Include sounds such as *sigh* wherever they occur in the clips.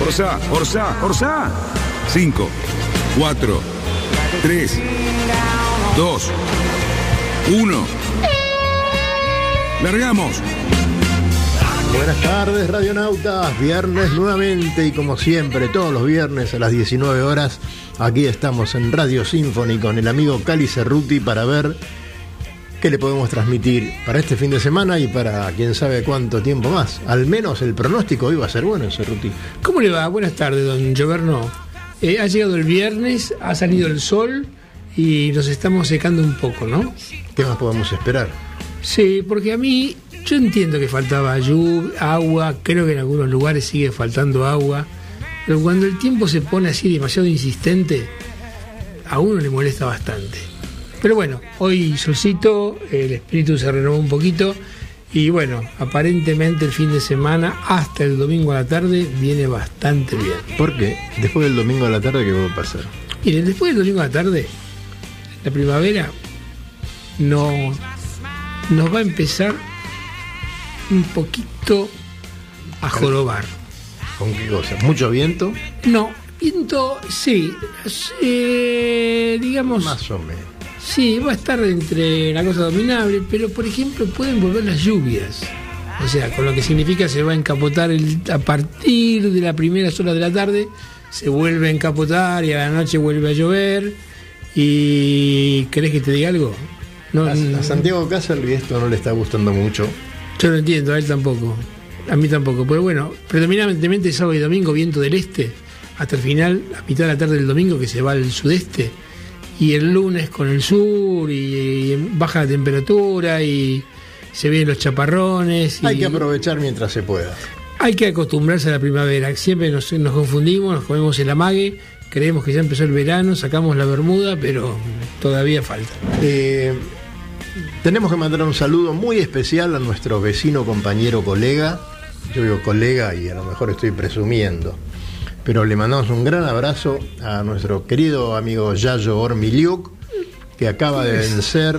Orsá, Orsá, Orsá. 5, 4, 3, 2, 1. Largamos. Buenas tardes, radionautas. Viernes nuevamente y como siempre, todos los viernes a las 19 horas, aquí estamos en Radio Symphony con el amigo Cali Cerruti para ver qué le podemos transmitir para este fin de semana y para quién sabe cuánto tiempo más. Al menos el pronóstico va a ser bueno, Cerruti. ¿Cómo le va? Buenas tardes, don Gioverno. Eh, ha llegado el viernes, ha salido el sol y nos estamos secando un poco, ¿no? ¿Qué más podemos esperar? Sí, porque a mí, yo entiendo que faltaba lluvia, agua, creo que en algunos lugares sigue faltando agua, pero cuando el tiempo se pone así demasiado insistente, a uno le molesta bastante. Pero bueno, hoy solcito, el espíritu se renovó un poquito y bueno, aparentemente el fin de semana hasta el domingo a la tarde viene bastante bien. Porque después del domingo a la tarde, ¿qué va a pasar? Miren, después del domingo a la tarde, la primavera no, nos va a empezar un poquito a jorobar. ¿Con qué cosa? ¿Mucho viento? No, viento, sí, eh, digamos, Más o menos. Sí, va a estar entre la cosa dominable, pero por ejemplo pueden volver las lluvias. O sea, con lo que significa se va a encapotar el- a partir de la primera horas de la tarde, se vuelve a encapotar y a la noche vuelve a llover. ¿Y querés que te diga algo? No, A, a Santiago Caselli esto no le está gustando mucho. Yo no entiendo, a él tampoco. A mí tampoco. Pero bueno, predominantemente sábado y domingo viento del este, hasta el final, a mitad de la tarde del domingo que se va al sudeste. Y el lunes con el sur y, baja la temperatura y se ven los chaparrones. Y Hay que aprovechar mientras se pueda. hay que acostumbrarse a la primavera. Siempre nos, nos confundimos, nos comemos el amague, creemos que ya empezó el verano, sacamos la bermuda, pero todavía falta. Eh, tenemos que mandar un saludo muy especial a nuestro vecino, compañero, colega. Yo digo colega y a lo mejor estoy presumiendo. Pero le mandamos un gran abrazo a nuestro querido amigo Yayo Ormiliuk, que acaba de vencer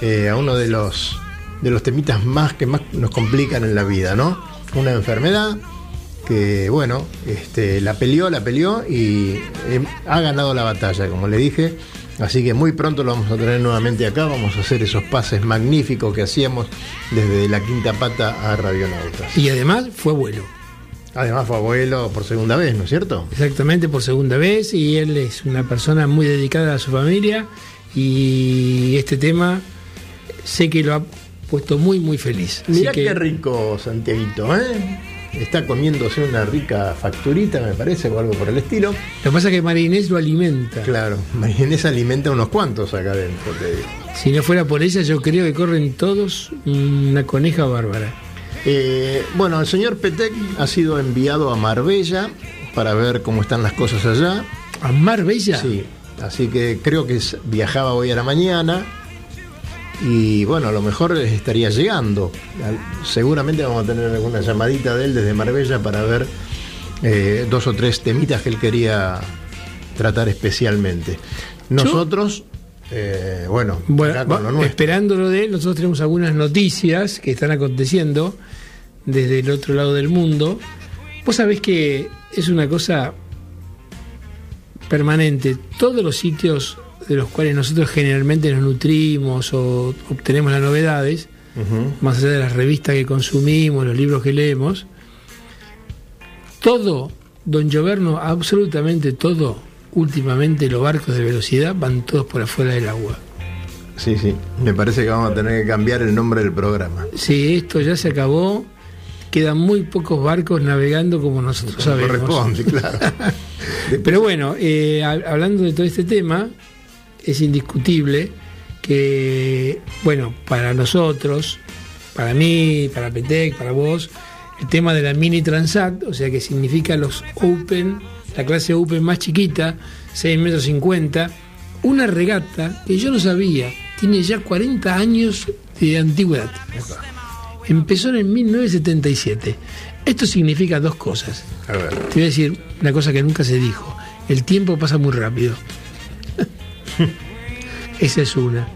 eh, a uno de los, de los temitas más que más nos complican en la vida, ¿no? Una enfermedad que, bueno, este, la peleó, la peleó y eh, ha ganado la batalla, como le dije. Así que muy pronto lo vamos a tener nuevamente acá. Vamos a hacer esos pases magníficos que hacíamos desde la quinta pata a Radionautas. Y además fue abuelo. Además fue abuelo por segunda vez, ¿no es cierto? Exactamente, por segunda vez, y él es una persona muy dedicada a su familia, y este tema sé que lo ha puesto muy, muy feliz. Así Mirá que- qué rico, Santiaguito, ¿eh? Está comiéndose una rica facturita, me parece, o algo por el estilo. Lo que pasa es que María Inés lo alimenta. Claro, *laughs* María Inés alimenta unos cuantos acá adentro, te digo. Si no fuera por ella, yo creo que corren todos una coneja bárbara. Eh, bueno, el señor Petec ha sido enviado a Marbella para ver cómo están las cosas allá. ¿A Marbella? Sí, así que creo que viajaba hoy a la mañana y bueno, a lo mejor estaría llegando. Seguramente vamos a tener alguna llamadita de él desde Marbella para ver eh, dos o tres temitas que él quería tratar especialmente. Nosotros, eh, bueno, Bueno, esperándolo de él, nosotros tenemos algunas noticias que están aconteciendo desde el otro lado del mundo. Vos sabés que es una cosa permanente. Todos los sitios de los cuales nosotros generalmente nos nutrimos o obtenemos las novedades, más allá de las revistas que consumimos, los libros que leemos, todo, don Gioverno, absolutamente todo, últimamente los barcos de velocidad van todos por afuera del agua. Sí, sí. Me parece que vamos a tener que cambiar el nombre del programa. Sí, esto ya se acabó. Quedan muy pocos barcos navegando como nosotros Como sabemos. corresponde, *laughs* claro. Pero bueno, eh, hab- hablando de todo este tema, es indiscutible que, bueno, para nosotros, para mí, para Petec, para vos, el tema de la mini Transat, o sea que significa los Open, la clase Open más chiquita, 6 metros 50, una regata que yo no sabía, tiene ya 40 años de antigüedad. Empezó en el 1977. Esto significa dos cosas. A ver. Te voy a decir una cosa que nunca se dijo. El tiempo pasa muy rápido. *laughs* Esa es una.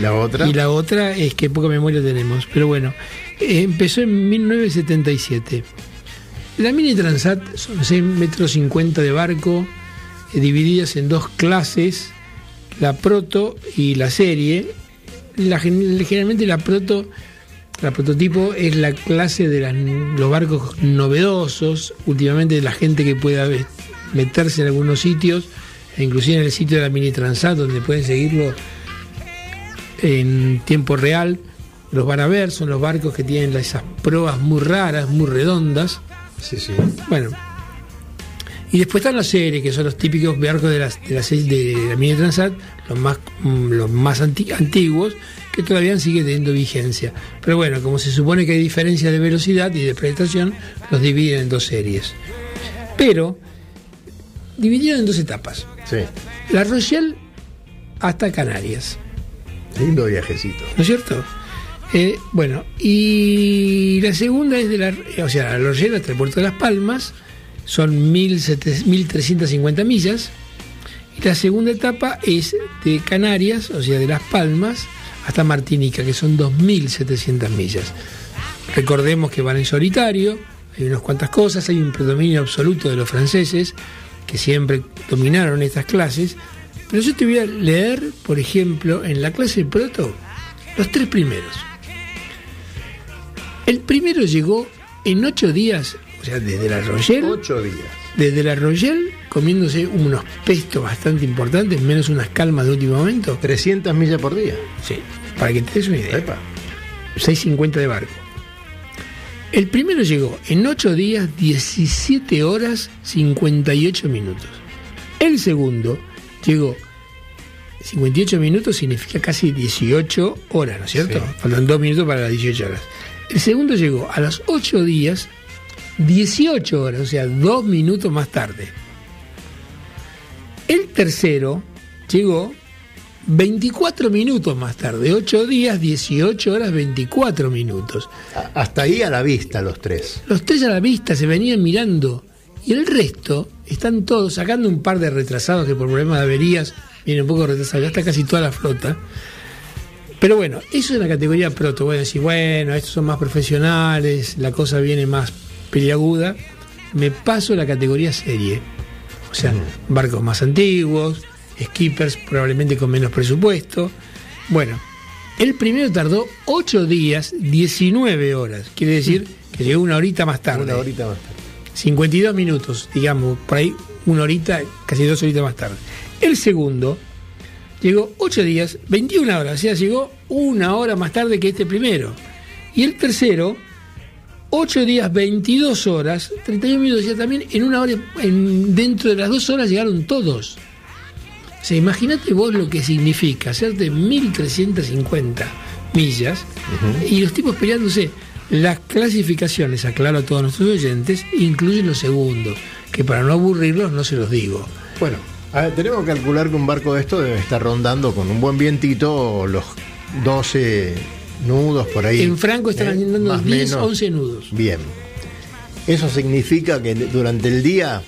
La otra. Y la otra es que poca memoria tenemos. Pero bueno, empezó en 1977. La Mini Transat son 6 metros 50 de barco, eh, divididas en dos clases, la proto y la serie. La, generalmente la proto, la prototipo es la clase de las- los barcos novedosos, últimamente la gente que pueda meterse en algunos sitios, e inclusive en el sitio de la Mini Transat, donde pueden seguirlo en tiempo real, los van a ver, son los barcos que tienen esas pruebas muy raras, muy redondas. Sí, sí. Bueno. Y después están las series, que son los típicos barcos de, las, de, la, de Mini Transat, los más, los más anti- antiguos, que todavía siguen teniendo vigencia. Pero bueno, como se supone que hay diferencia de velocidad y de prestación, los dividen en dos series. Pero, dividieron en dos etapas. Sí. La Rochelle hasta Canarias. Lindo viajecito. ¿no es cierto? Eh, bueno, y la segunda es de la, o sea, la Rochelle hasta el puerto de Las Palmas, son 1700 1.350 millas, y la segunda etapa es de Canarias, o sea, de Las Palmas hasta Martinica, que son 2.700 millas. Recordemos que van en solitario, hay unas cuantas cosas, hay un predominio absoluto de los franceses, que siempre dominaron estas clases, pero yo te voy a leer, por ejemplo, en la clase proto, los tres primeros. El primero llegó en ocho días, o sea, desde la Rochelle, Ocho días. Desde la Rochelle, comiéndose unos pestos bastante importantes, menos unas calmas de último momento. 300 millas por día. Sí, para que te des una idea. Epa. 6.50 de barco. El primero llegó en 8 días, 17 horas, 58 minutos. El segundo llegó 58 minutos, significa casi 18 horas, ¿no es cierto? Sí. Faltan 2 minutos para las 18 horas. El segundo llegó a los 8 días, 18 horas, o sea, 2 minutos más tarde. El tercero llegó 24 minutos más tarde, 8 días, 18 horas, 24 minutos. Hasta ahí a la vista los tres. Los tres a la vista se venían mirando y el resto están todos sacando un par de retrasados que por problemas de averías vienen un poco retrasados, ya está casi toda la flota. Pero bueno, eso es la categoría proto. Voy a decir, bueno, estos son más profesionales, la cosa viene más peliaguda. Me paso a la categoría serie. O sea, barcos más antiguos, skippers probablemente con menos presupuesto. Bueno, el primero tardó 8 días, 19 horas. Quiere decir que llegó una horita más tarde. Una horita más tarde. 52 minutos, digamos, por ahí una horita, casi dos horitas más tarde. El segundo llegó 8 días, 21 horas, o sea, llegó una hora más tarde que este primero. Y el tercero, 8 días, 22 horas, 31 minutos, sea, también en una hora, en- dentro de las dos horas llegaron todos. O sea, imagínate vos lo que significa hacerte 1350 millas y los tipos peleándose. Las clasificaciones, aclaro a todos nuestros oyentes, incluyen los segundos, que para no aburrirlos no se los digo. Bueno, a ver, tenemos que calcular que un barco de esto debe estar rondando con un buen vientito los 12 nudos por ahí. En Franco están ¿eh? andando Más 10, menos. 11 nudos. Bien. Eso significa que durante el día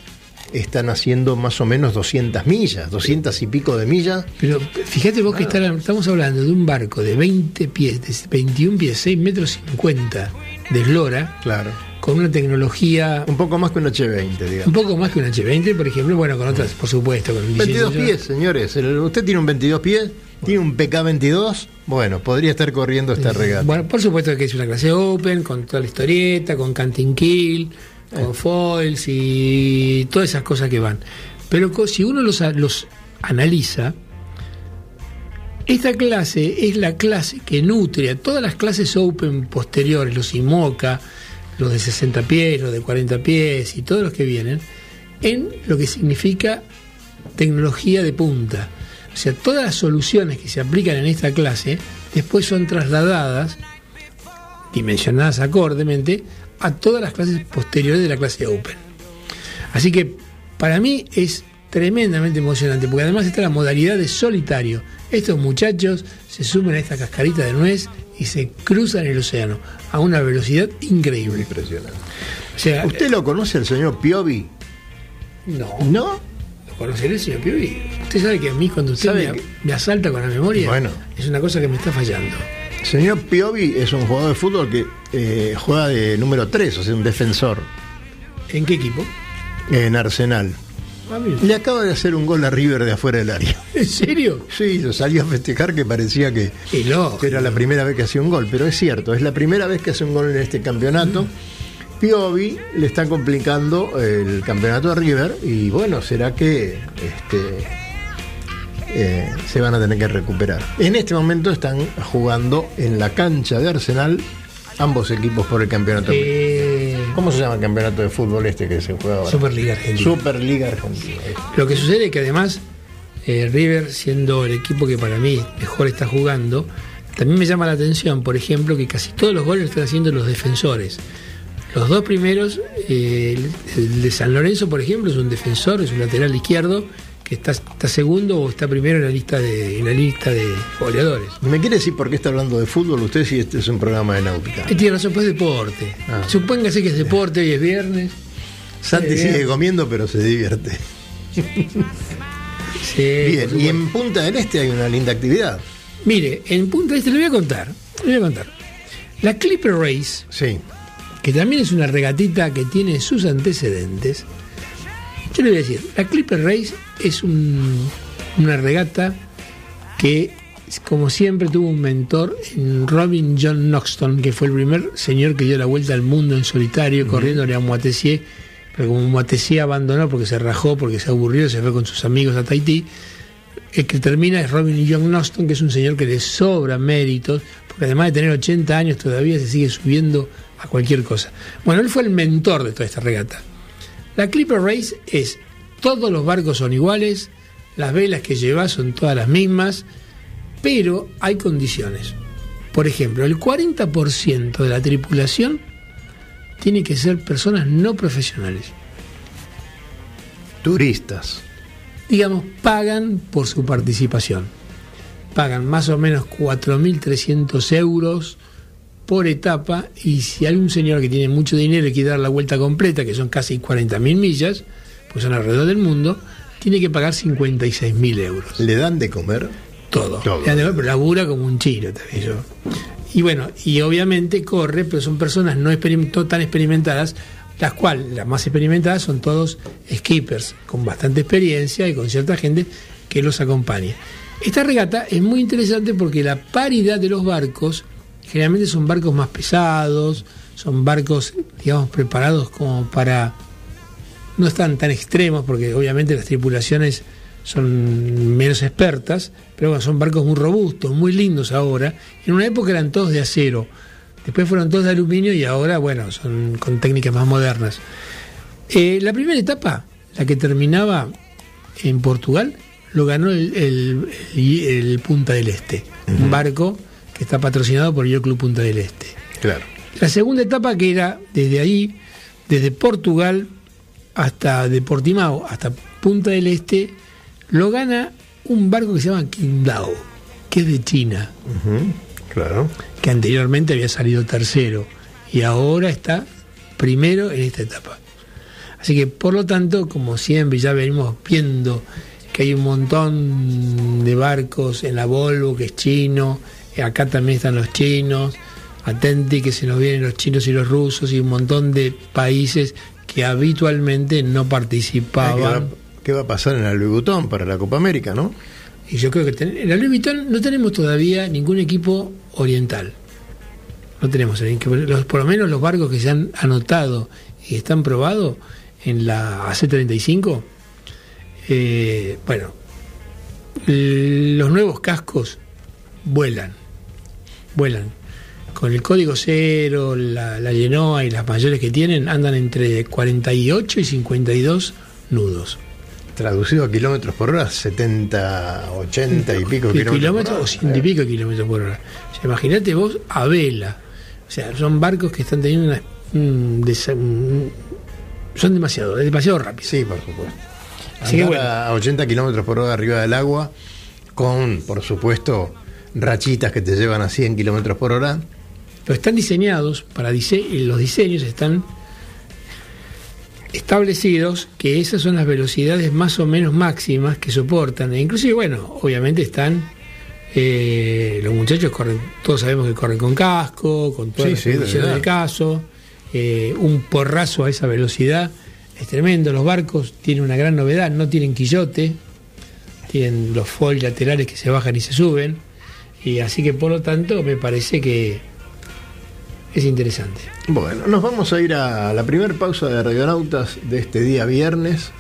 están haciendo más o menos 200 millas, 200 y pico de millas. Pero fíjate vos que Ah. está- estamos hablando de un barco de 20 pies, de 21 pies, 6 metros 50 de eslora, Claro. con una tecnología Un poco más que un H20, un digamos. poco más que un H20, por ejemplo, bueno, con otras, por supuesto, con un 22 16 pies, señores. El- Usted tiene un 22 pies, tiene un PK22. Bueno, podría estar corriendo esta regata. Bueno, por supuesto que es una clase open, con toda la historieta, con canting kill, Eh. con foils y todas esas cosas que van. Pero si uno los, los analiza, Esta clase es la clase que nutre a todas las clases Open posteriores, los IMOCA, los de 60 pies, los de 40 pies y todos los que vienen, en lo que significa tecnología de punta. O sea, todas las soluciones que se aplican en esta clase después son trasladadas, dimensionadas acordemente, a todas las clases posteriores de la clase Open. Así que para mí es tremendamente emocionante, porque además está la modalidad de solitario. Estos muchachos se suben a esta cascarita de nuez y se cruzan el océano a una velocidad increíble. Impresionante. O sea, ¿Usted lo conoce el señor Piovi? no, ¿No? ¿Lo conoceré, señor Piovi? Usted sabe que a mí cuando usted ¿Sabe me, que- me asalta con la memoria, Bueno. es una cosa que me está fallando. El señor Piovi es un jugador de fútbol que eh, juega de número 3, o sea, un defensor ¿En qué equipo? en Arsenal. Ah. Le acaba de hacer un gol a River de afuera del área. *laughs* ¿En serio? Sí, lo salió a festejar que parecía que, que era la primera vez que hacía un gol, pero es cierto, es la primera vez que hace un gol en este campeonato. Piovi le está complicando el campeonato a River y bueno, será que este, eh, se van a tener que recuperar. En este momento están jugando en la cancha de Arsenal ambos equipos por el campeonato. Eh, ¿Cómo se llama el campeonato de fútbol este que se juega ahora? Superliga Argentina. Superliga Argentina. Lo que sucede es que además eh, River, siendo el equipo que para mí mejor está jugando, también me llama la atención, por ejemplo, que casi todos los goles están haciendo los defensores. Los dos primeros, eh, el, de San Lorenzo, por ejemplo, es un defensor, es un lateral izquierdo que está, está segundo o está primero en la lista de, en la lista de goleadores. ¿Me quiere decir por qué está hablando de fútbol usted si este es un programa de náutica? Eh, Tiene razón, pues deporte. Ah. Supóngase que es deporte, hoy es viernes. Santi sigue comiendo pero se divierte. *laughs* Sí, Bien, y en Punta del Este hay una linda actividad. Mire, en Punta Este le voy a contar. Le voy a contar. La Clipper Race, Sí. Que también es una regatita que tiene sus antecedentes. Yo le voy a decir, la Clipper Race es un- una regata que, como siempre, tuvo un mentor en Robin John Knoxton, que fue el primer señor que dio la vuelta al mundo en solitario, corriéndole a Moitessier, pero como Moitessier abandonó porque se rajó, porque se aburrió, se fue con sus amigos a Tahití, el que termina es Robin John Knoxton, que es un señor que le sobra méritos, porque además de tener 80 años todavía se sigue subiendo a cualquier cosa. Bueno, él fue el mentor de toda esta regata. La Clipper Race es, todos los barcos son iguales, las velas que llevas son todas las mismas, pero hay condiciones. Por ejemplo, el 40% de la tripulación tiene que ser personas no profesionales. Turistas. digamos, pagan por su participación. Pagan más o menos 4.300 euros por etapa y si hay un señor que tiene mucho dinero y quiere dar la vuelta completa, que son casi 40.000 millas, pues son alrededor del mundo, tiene que pagar 56.000 euros. ¿Le dan de comer? Todo. Todo. Ya, Pero labura como un chino también yo. Y bueno, y obviamente corre, pero son personas no tan experimentadas, las cuales, las más experimentadas son todos skippers, con bastante experiencia y con cierta gente que los acompaña. Esta regata es muy interesante porque la paridad de los barcos, generalmente son barcos más pesados, son barcos, digamos, preparados como para no están tan extremos porque obviamente las tripulaciones son menos expertas, pero bueno, son barcos muy robustos, muy lindos ahora. En una época eran todos de acero, después fueron todos de aluminio y ahora, bueno, son con técnicas más modernas. Eh, la primera etapa, la que terminaba en Portugal, lo ganó el, el- el- el Punta del Este, un barco que está patrocinado por el Club Punta del Este. Claro. La segunda etapa que era desde ahí, desde Portugal hasta de Portimao hasta Punta del Este, lo gana un barco que se llama Qingdao, que es de China, Claro. que anteriormente había salido tercero y ahora está primero en esta etapa. Así que por lo tanto, como siempre ya venimos viendo que hay un montón de barcos en la Volvo que es chino, acá también están los chinos, atenti que se nos vienen los chinos y los rusos y un montón de países que habitualmente no ¿Qué va, participaban. qué va a pasar en la Louis Vuitton para la Copa América, no? Y yo creo que ten- en la Louis Vuitton no tenemos todavía ningún equipo oriental. No tenemos el los- por lo menos los barcos que se han anotado y están probados en la AC-35. eh, bueno, los nuevos cascos vuelan. Vuelan. Con el código cero, la, la Genoa y las mayores que tienen andan entre 48 y 52 nudos. Traducido a kilómetros por hora, 70, 80 y pico Kilómetros, kilómetros. por hora. o ciento y pico kilómetros por hora. O sea, imagínate vos a vela. O sea, son barcos que están teniendo una. desa- son demasiado, demasiado rápidos. Sí, por supuesto. Así que Andar bueno. a 80 kilómetros por hora arriba del agua, con, por supuesto, rachitas que te llevan a 100 kilómetros por hora. Pero están diseñados para dise y los diseños están establecidos que esas son las velocidades más o menos máximas que soportan. E inclusive, bueno, obviamente están eh, los muchachos corren, todos sabemos que corren con casco, con todas Sí, las sí, de del caso, eh, un porrazo a esa velocidad es tremendo. Los barcos tienen una gran novedad, no tienen quillote, tienen los foil laterales que se bajan y se suben, y así que por lo tanto me parece que es interesante. Bueno, nos vamos a ir a la primera pausa de Radionautas de este día viernes.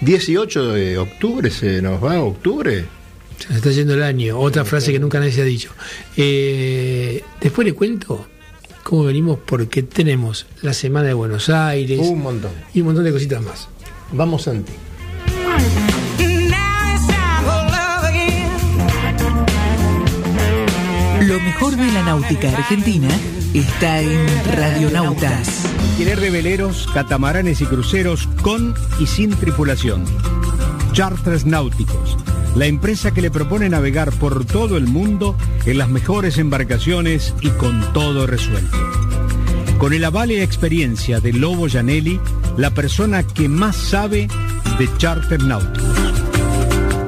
18 de octubre se nos va, octubre. Se nos está yendo el año. Otra frase que nunca nadie se ha dicho. Eh, después le cuento cómo venimos porque tenemos la Semana de Buenos Aires Un montón. y un montón de cositas más. Vamos, Santi. Mejor de la náutica argentina está en Radionautas. Alquiler de veleros, catamaranes y cruceros con y sin tripulación. Charters Náuticos, la empresa que le propone navegar por todo el mundo en las mejores embarcaciones y con todo resuelto. Con el aval y experiencia de Lobo Janelli, la persona que más sabe de charter náuticos.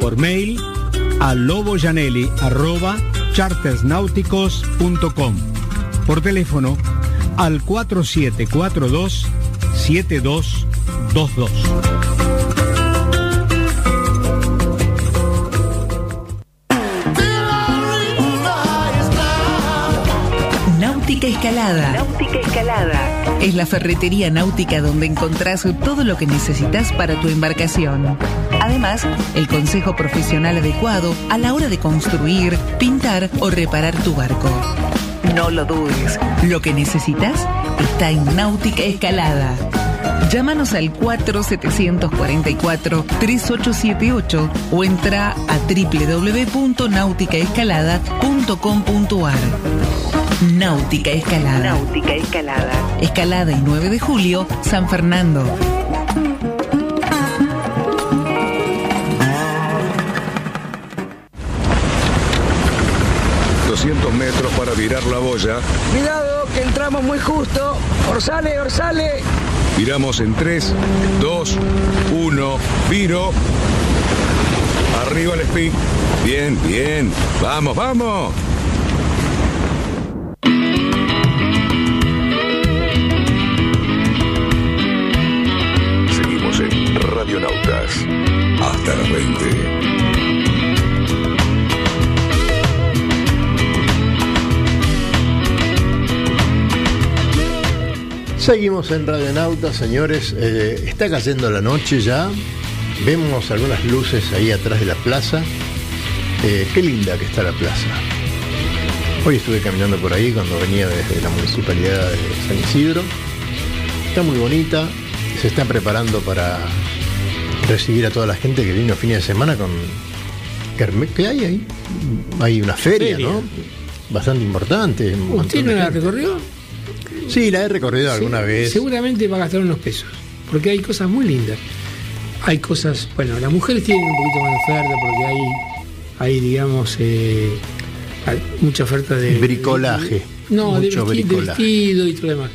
Por mail a loboyanelli.chartersnáuticos.com. Por teléfono al 4742 7222. Náutica Escalada. Náutica Escalada. Es la ferretería náutica donde encontrás todo lo que necesitas para tu embarcación. Además, el consejo profesional adecuado a la hora de construir, pintar o reparar tu barco. No lo dudes, lo que necesitas está en Náutica Escalada. Llámanos al 4744-3878 o entra a www.nauticaescalada.com.ar. Náutica Escalada. Náutica Escalada. Escalada y 9 de julio, San Fernando. Virar la boya. Cuidado, que entramos muy justo. Orsale, orsale. Viramos en 3, 2, 1, viro. Arriba el speed. Bien, bien. Vamos, vamos. Seguimos en Radionautas, señores. Eh, está cayendo la noche ya. Vemos algunas luces ahí atrás de la plaza. Eh, qué linda que está la plaza. Hoy estuve caminando por ahí cuando venía desde la municipalidad de San Isidro. Está muy bonita. Se está preparando para recibir a toda la gente que vino fin de semana con... ¿Qué hay ahí? Hay una feria, Feria. ¿no? Bastante importante. un ¿Usted no la recorrió? Sí, la he recorrido alguna Sí, vez. Seguramente va a gastar unos pesos, porque hay cosas muy lindas. Hay cosas, bueno, las mujeres tienen un poquito más de oferta porque hay, hay digamos, eh, hay mucha oferta de... Bricolaje. no, de, Mucho vesti- de vestido y todo lo demás.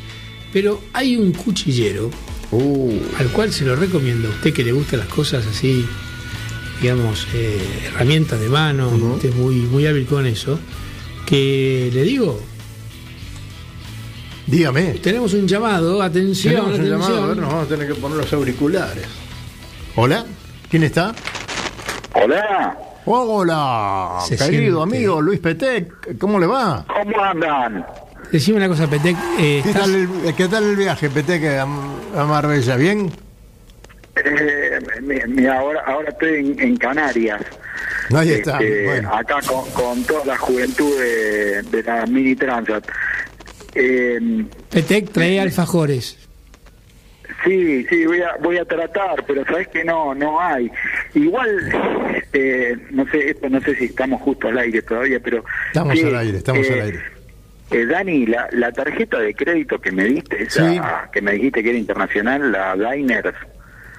Pero hay un cuchillero Uh, al cual se lo recomiendo a usted que le gustan las cosas así, digamos, eh, herramientas de mano, usted es muy, muy hábil con eso, que le digo, dígame. tenemos un llamado, atención, Tenemos un llamado, a ver, nos vamos a tener que poner los auriculares. ¿Hola? ¿Quién está? Hola, Hola, Se querido siente. amigo Luis Petec, ¿cómo le va? ¿cómo andan? Decime una cosa, Petec, eh, ¿Qué ¿estás- tal el, qué tal el viaje, Petec, a, a Marbella? ¿Bien? Eh, mi- mi- ahora, ahora estoy en, en Canarias. Ahí está, Este, bueno. Acá con, con toda la juventud de, de la Mini Transat. Eh, Petec trae alfajores. Sí, sí, voy a, voy a tratar, pero sabes que no, no hay. Igual, eh, no sé, esto no sé si estamos justo al aire todavía, pero... Estamos al aire, estamos eh, al aire. eh, Dani, la, la tarjeta de crédito que me diste, esa Sí. que me dijiste que era internacional, la Diners,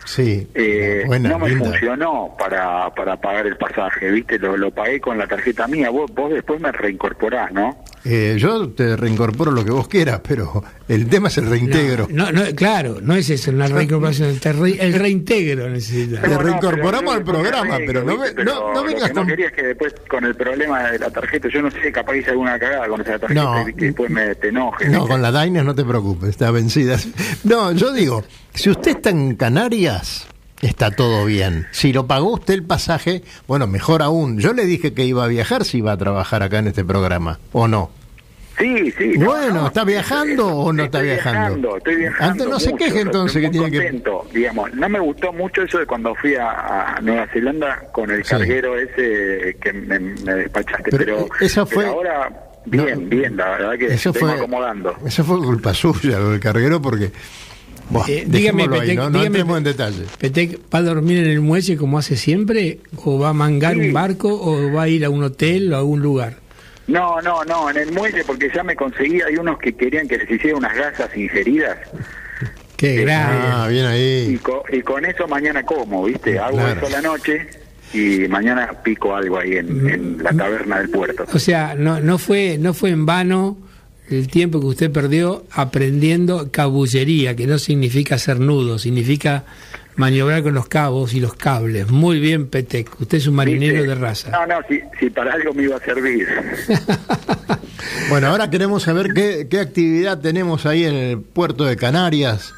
Sí, eh, buena, no me linda. funcionó para, para pagar el pasaje, ¿viste? Lo, lo pagué con la tarjeta mía, vos, vos después me reincorporás, ¿no? Eh, yo te reincorporo lo que vos quieras, pero el tema es el reintegro. No, no, claro, no es eso, una reincorporación, te re- el reintegro necesita. Te No, no, reincorporamos al programa, pero no, no, no lo vengas que no con... quería es que después con el problema de la tarjeta, yo no sé, capaz hice alguna cagada con esa tarjeta No. y que después me te enojes. No, con la Diners no te preocupes, está vencida. No, yo digo, si usted está en Canarias, está todo bien. Si lo pagó usted el pasaje, bueno, mejor aún. Yo le dije que iba a viajar si iba a trabajar acá en este programa, ¿o no? Sí, sí. Bueno, ¿está viajando o no está estoy viajando? Estoy viajando. Antes no se queje, entonces, estoy que tiene que- contento, digamos. No me gustó mucho eso de cuando fui a, a Nueva Zelanda con el Sí. carguero ese que me, me despachaste. Pero, Pero, eso pero fue- ahora, bien, No, bien, la verdad que Eso estoy fue, acomodando. eso fue culpa *laughs* suya, lo del carguero, porque... Eh, dígame, ahí, Petec, no, no dígame, entremos en detalle. Petec, ¿va a dormir en el muelle como hace siempre? ¿O va a mangar Sí. un barco? ¿O va a ir a un hotel o a algún lugar? No, no, no, en el muelle porque ya me conseguí, hay unos que querían que les hiciera unas gasas ingeridas Qué grave. Ah, bien y, ahí. co- y con eso mañana como, ¿viste? Hago Claro. eso la noche y mañana pico algo ahí en, en la taberna del puerto. O sea, no, no, fue, no fue en vano el tiempo que usted perdió aprendiendo cabullería, que no significa hacer nudos, significa maniobrar con los cabos y los cables. Muy bien, Petec. Usted es un marinero ¿Viste? de raza. No, no, si, si para algo me iba a servir. *laughs* Bueno, ahora queremos saber qué, qué actividad tenemos ahí en el puerto de Canarias.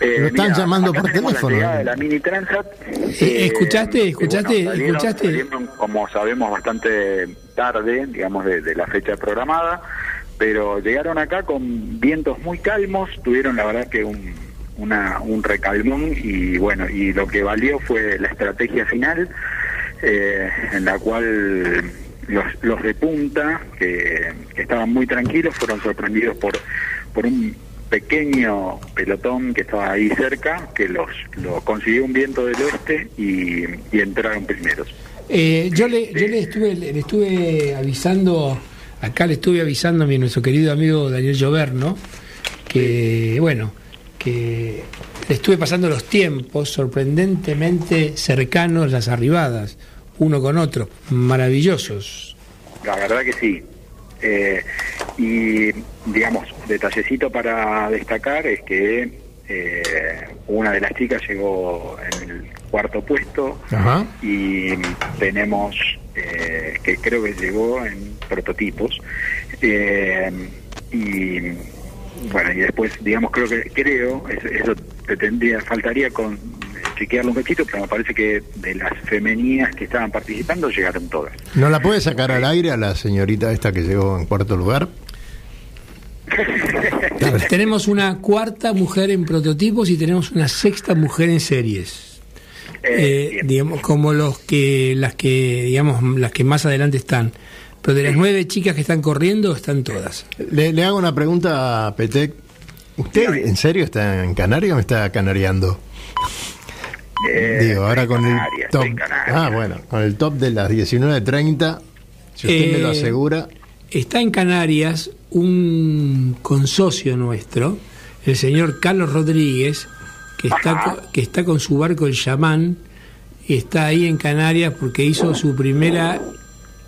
Eh, Lo están llamando por teléfono. La llegada de la mini Transat. Eh, ¿escuchaste? ¿escuchaste? salieron- ¿escuchaste? salieron, como sabemos, bastante tarde, digamos, de, de la fecha programada, pero llegaron acá con vientos muy calmos, tuvieron la verdad que un, una, un recalmón y bueno, y lo que valió fue la estrategia final, eh, en la cual los, los de punta, que, que estaban muy tranquilos, fueron sorprendidos por, por un pequeño pelotón que estaba ahí cerca, que los lo consiguió un viento del oeste y, y entraron primeros. Eh, yo le, yo le estuve, le estuve avisando, acá le estuve avisando a mi nuestro querido amigo Daniel Lloverno, que bueno, que le estuve pasando los tiempos sorprendentemente cercanos las arribadas, uno con otro, maravillosos. La verdad que sí. Eh, y, digamos, detallecito para destacar es que eh, una de las chicas llegó en el cuarto puesto Ajá. y tenemos, eh, que creo que llegó en prototipos. Eh, y bueno, y después, digamos, creo que, creo, eso, te tendría, faltaría con chequearlo un cachito, pero me parece que de las femeninas que estaban participando llegaron todas. ¿No la puede sacar al aire a la señorita esta que llegó en cuarto lugar? *laughs* tenemos una cuarta mujer en prototipos y tenemos una sexta mujer en series. Eh, Eh, digamos, como los que, las que, digamos, las que más adelante están. Pero de las nueve chicas que están corriendo, están todas. Le, le hago una pregunta a Petec. ¿Usted en serio está en Canaria o me está canariando? Eh, Digo, ahora con el Canarias, top. Canarias. Ah, bueno, con el top de las 19.30, si usted me lo asegura. Está en Canarias un consocio nuestro, el señor Carlos Rodríguez, que está, que está con su barco el Yamán, y está ahí en Canarias porque hizo su primera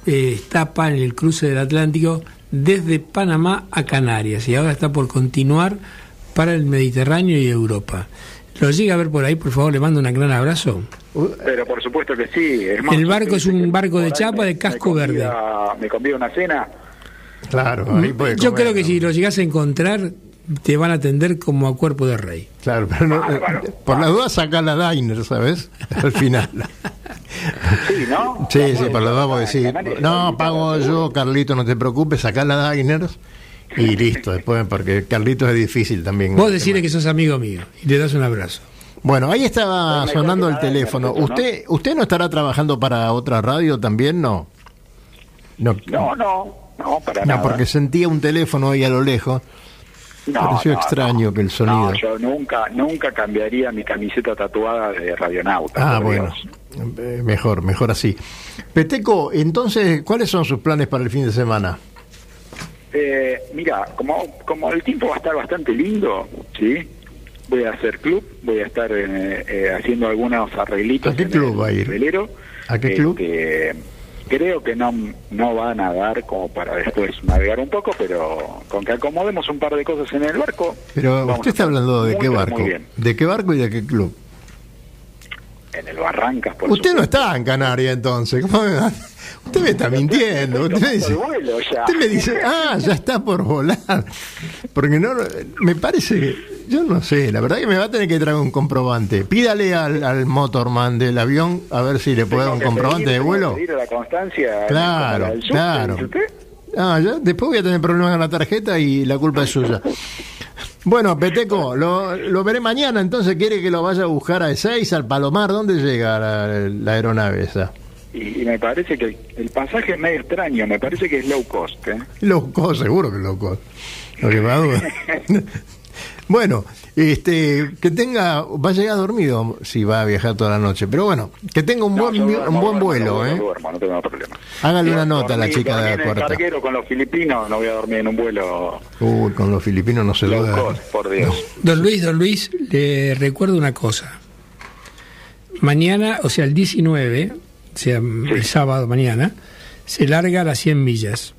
eh, etapa en el cruce del Atlántico desde Panamá a Canarias y ahora está por continuar para el Mediterráneo y Europa. Lo llega a ver por ahí, por favor, le mando un gran abrazo. Pero por supuesto que sí. Es más, El barco es un barco de chapa de casco me convida- Me convida una cena. Claro, ahí puede Yo comer, creo que ¿no? si lo llegas a encontrar, te van a atender como a cuerpo de rey. Claro, pero no- Bárbaro. por la duda saca la Diner, ¿sabes? Al final. *laughs* Sí, ¿no? Sí, sí, por la duda voy a decir, no, pago yo, Carlito, no te preocupes, saca la Diner y listo, después, porque Carlitos es difícil también. Vos decirle que sos amigo mío y le das un abrazo. Bueno, ahí estaba sonando el teléfono. ¿Usted usted no estará trabajando para otra radio también? No. No, No, no, no, para no, nada. porque sentía un teléfono ahí a lo lejos. No, pareció no, extraño no. que el sonido. No, yo nunca, nunca cambiaría mi camiseta tatuada de radionauta. Ah, bueno. Dios. Eh, Mejor, mejor así. Peteco, entonces, ¿cuáles son sus planes para el fin de semana? Eh, mira, como, como el tiempo va a estar bastante lindo, ¿sí? Voy a hacer club, voy a estar eh, eh, haciendo algunos arreglitos. ¿A qué en club el va a ir? velero. ¿A qué club? Este, creo que no, no va a nadar como para después navegar un poco, pero con que acomodemos un par de cosas en el barco. Pero usted está hablando de muy, qué barco. ¿De qué barco y de qué club? En el Barrancas, por Usted no está en Canarias entonces. ¿Cómo me va? Usted me está mintiendo. Usted me dice, usted me dice, ah, ya está por volar. Porque no, me parece, yo no sé, la verdad que me va a tener que traer un comprobante. Pídale al, al motorman del avión a ver si le puede dar un comprobante pedir- de vuelo. pedir a la constancia Claro, la subte, claro. Ah, ya, después voy a tener problemas con la tarjeta y la culpa es suya. Bueno, Peteco, lo, lo veré mañana, entonces quiere que lo vaya a buscar a E6, al Palomar, ¿dónde llega la, la aeronave esa? Y, y me parece que el, el pasaje es medio extraño, me parece que es low cost. ¿eh? Loco, seguro que loco. Lo que me da duda. *laughs* bueno, este, que tenga, va a llegar dormido si va a viajar toda la noche, pero bueno, que tenga un No, buen, duermo, un buen vuelo, duermo, ¿eh? duermo, no tengo problema. Hágale una nota a la chica de la puerta. carguero con los filipinos, no voy a dormir en un vuelo Uy, con los filipinos no se lo da. por Dios. Don Luis, don Luis, le recuerdo una cosa. Mañana, o sea, el 19, o sea, el sábado mañana, se larga las 100 millas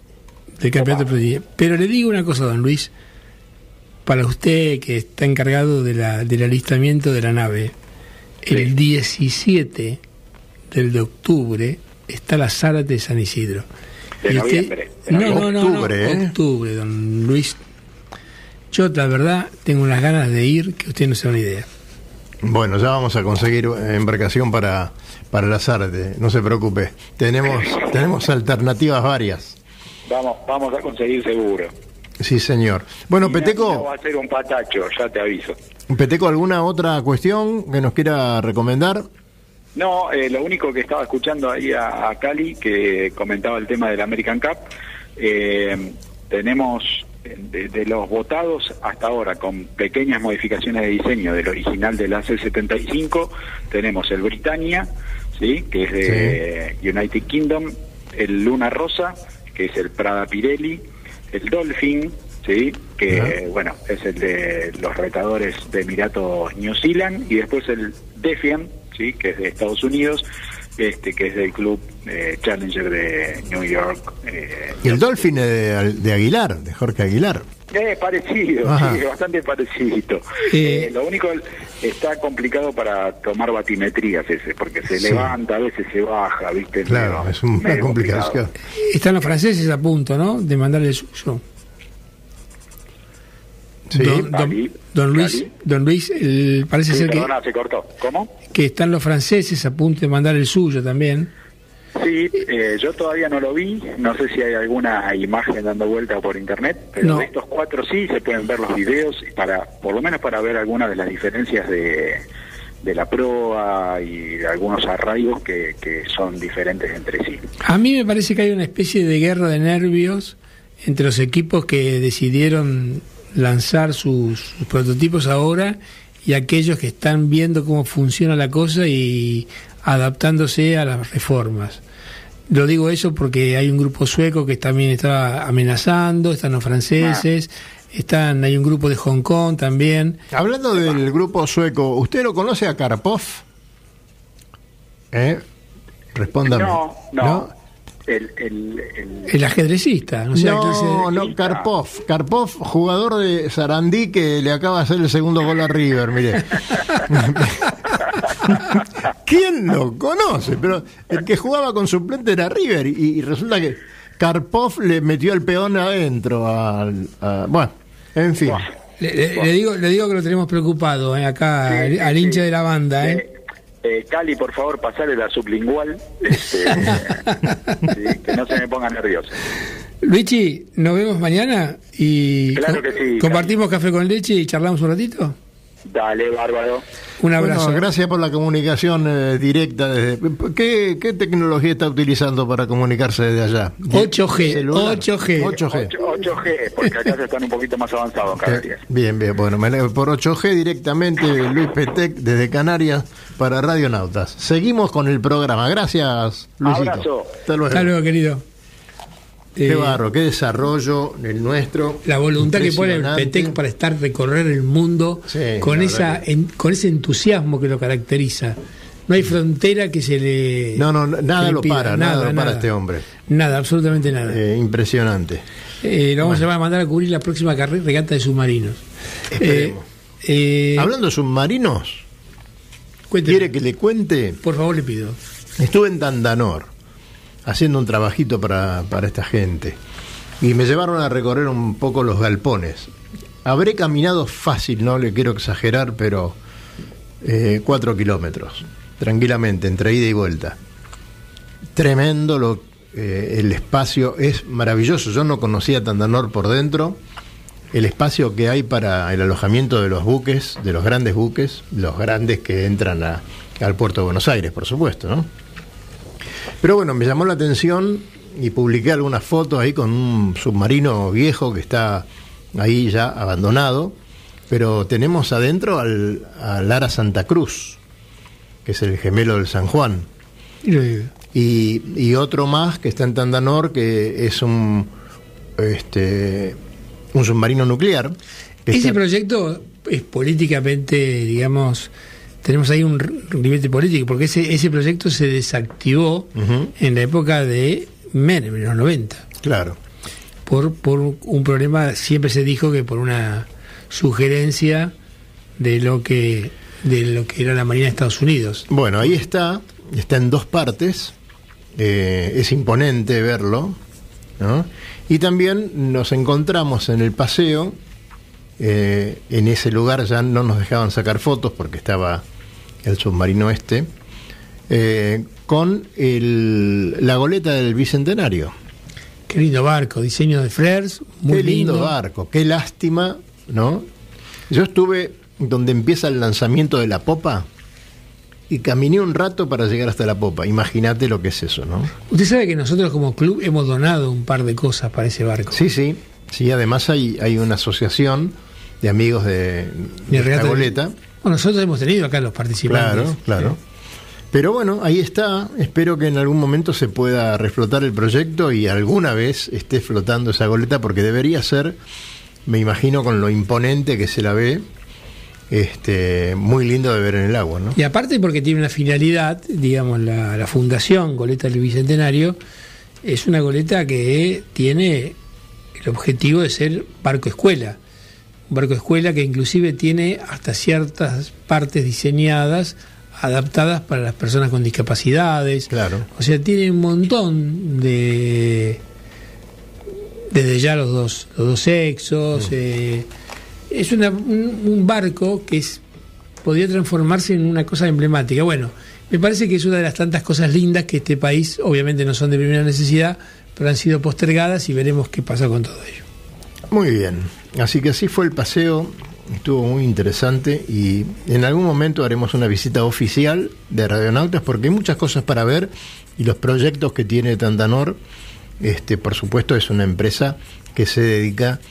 del campeonato Prodigy. Pero le digo una cosa, don Luis, para usted que está encargado de la, del alistamiento de la nave, el 17 del de octubre está la Zárate de San Isidro. De usted- noviembre, de no, noviembre. no, no, no, Octubre, ¿eh? octubre, don Luis. Yo, la verdad, tengo unas ganas de ir que usted no se da una idea. Bueno, ya vamos a conseguir eh, embarcación para, para la Zárate, no se preocupe. Tenemos, tenemos alternativas varias. Vamos, vamos a conseguir seguro. Sí, señor. Bueno, Y Peteco, va a ser un patacho, ya te aviso. Peteco, ¿alguna otra cuestión que nos quiera recomendar? No, eh, lo único que estaba escuchando ahí a, a Cali, que comentaba el tema del American Cup, eh, tenemos de, de los votados hasta ahora, con pequeñas modificaciones de diseño del original del AC75, tenemos el Britannia, ¿sí? que es de United Kingdom, el Luna Rosa, que es el Prada Pirelli, el Dolphin, ¿sí? que bueno, es el de los retadores de Emiratos New Zealand, y después el Defiant, ¿sí? que es de Estados Unidos, este que es del club eh, Challenger de New York. eh, Y el Dolphin de, de Aguilar, de Jorge Aguilar. eh, parecido, sí, bastante parecido. Eh, Eh, lo único está complicado para tomar batimetrías ese, porque se Sí. levanta, a veces se baja, ¿viste? Claro, es complicación. complicado. Están los franceses a punto, ¿no? De mandarle el suyo. Sí. Don, don- Luis, don Luis el- parece Sí, ser que, perdona, se cortó. ¿Cómo? que están los franceses a punto de mandar el suyo también. Sí, eh, yo todavía no lo vi, no sé si hay alguna imagen dando vuelta por internet, pero No. de estos cuatro sí se pueden ver los videos para, por lo menos para ver algunas de las diferencias de, de la proa y de algunos arraigos que, que son diferentes entre sí. A mí me parece que hay una especie de guerra de nervios entre los equipos que decidieron lanzar sus, sus prototipos ahora y aquellos que están viendo cómo funciona la cosa y adaptándose a las reformas. Lo digo eso porque hay un grupo sueco que también está amenazando, están los franceses, están hay un grupo de Hong Kong también. Hablando del grupo sueco, ¿usted lo conoce a Karpov? ¿Eh? Respóndame. No, no. El, el, el- El ajedrecista, no sé No, no, Karpov. Karpov, jugador de Sarandí que le acaba de hacer el segundo gol a River, mire. *laughs* ¿Quién lo conoce? Pero el que jugaba con suplente era River y, y resulta que Karpov le metió el peón adentro al... a- bueno, en fin. Le, le- le digo, le digo que lo tenemos preocupado eh, acá Sí, al, sí. hincha de la banda. ¿eh? Eh, Cali, por favor, pasale la sublingual, este, *laughs* sí, que no se me ponga nervioso. Luigi, nos vemos mañana y Claro que sí, compartimos café con leche y charlamos un ratito. Dale, bárbaro. Un abrazo. Bueno, gracias por la comunicación eh, directa. Desde, ¿qué, ¿Qué tecnología está utilizando para comunicarse desde allá? 8G, ¿Celular? 8G. 8G. 8, g porque acá ya están un poquito más avanzados Eh. Bien, bien, bueno, me alegro. por 8G directamente Luis Petec desde Canarias para Radio Nautas. Seguimos con el programa. Gracias, Luisito. Abrazo. Hasta luego. Hasta luego, querido. Qué Eh, barro, qué desarrollo el nuestro. La voluntad que pone el. PETEC para estar recorrer el mundo Sí, con esa en- con ese entusiasmo que lo caracteriza. No hay frontera que se le No, no, nada lo para, nada, lo para este hombre. Nada, absolutamente nada. Eh, impresionante. Eh, lo vamos a mandar a cubrir la próxima carrera regata de submarinos. Esperemos. Hablando de submarinos, cuénteme. ¿quiere que le cuente? Por favor, le pido. Estuve en Tandanor haciendo un trabajito para, para esta gente y me llevaron a recorrer un poco los galpones. Habré caminado fácil, no le quiero exagerar, pero eh, cuatro kilómetros, tranquilamente, entre ida y vuelta. Tremendo lo, eh, el espacio, es maravilloso. Yo no conocía Tandanor por dentro. El espacio que hay para el alojamiento de los buques, de los grandes buques, los grandes que entran al puerto de Buenos Aires, por supuesto, ¿no? Pero bueno, me llamó la atención y publiqué algunas fotos ahí con un submarino viejo que está ahí ya abandonado, pero tenemos adentro al, al Lara Santa Cruz, que es el gemelo del San Juan, Y otro más que está en Tandanor, que es un, este, un submarino nuclear. Ese está- proyecto es políticamente, digamos, tenemos ahí un ribete político, porque ese, ese proyecto se desactivó en la época de Menem, en los 90, Claro. por, por un problema, siempre se dijo que por una sugerencia de lo que de lo que era la Marina de Estados Unidos. Bueno, ahí está, está en dos partes, eh, es imponente verlo, ¿no? Y también nos encontramos en el paseo, eh, en ese lugar ya no nos dejaban sacar fotos porque estaba el submarino este, eh, con el- la goleta del Bicentenario. Qué lindo barco, diseño de flares, muy qué lindo, barco, qué lástima, ¿no? Yo estuve donde empieza el lanzamiento de la popa y caminé un rato para llegar hasta la popa. Imagínate lo que es eso, ¿no? Usted sabe que nosotros como club hemos donado un par de cosas para ese barco. Sí, sí. Sí, además hay, hay una asociación de amigos de, de De esta regata de- goleta. Bueno, nosotros hemos tenido acá los participantes. Claro, claro. Pero bueno, ahí está. Espero que en algún momento se pueda reflotar el proyecto y alguna vez esté flotando esa goleta porque debería ser, me imagino, con lo imponente que se la ve, este, muy lindo de ver en el agua, ¿no? Y aparte porque tiene una finalidad, digamos, la, la Fundación Goleta del Bicentenario es una goleta que tiene el objetivo de ser barco escuela. Un barco escuela que inclusive tiene hasta ciertas partes diseñadas, adaptadas para las personas con discapacidades. Claro. O sea, tiene un montón de... Desde ya los dos, los dos sexos. eh, es una- un, un barco que es podría transformarse en una cosa emblemática. Bueno, me parece que es una de las tantas cosas lindas que este país, obviamente no son de primera necesidad, pero han sido postergadas y veremos qué pasa con todo ello. Muy bien. Así que así fue el paseo. Estuvo muy interesante y en algún momento haremos una visita oficial de Radionautas porque hay muchas cosas para ver y los proyectos que tiene Tandanor, este, por supuesto, es una empresa que se dedica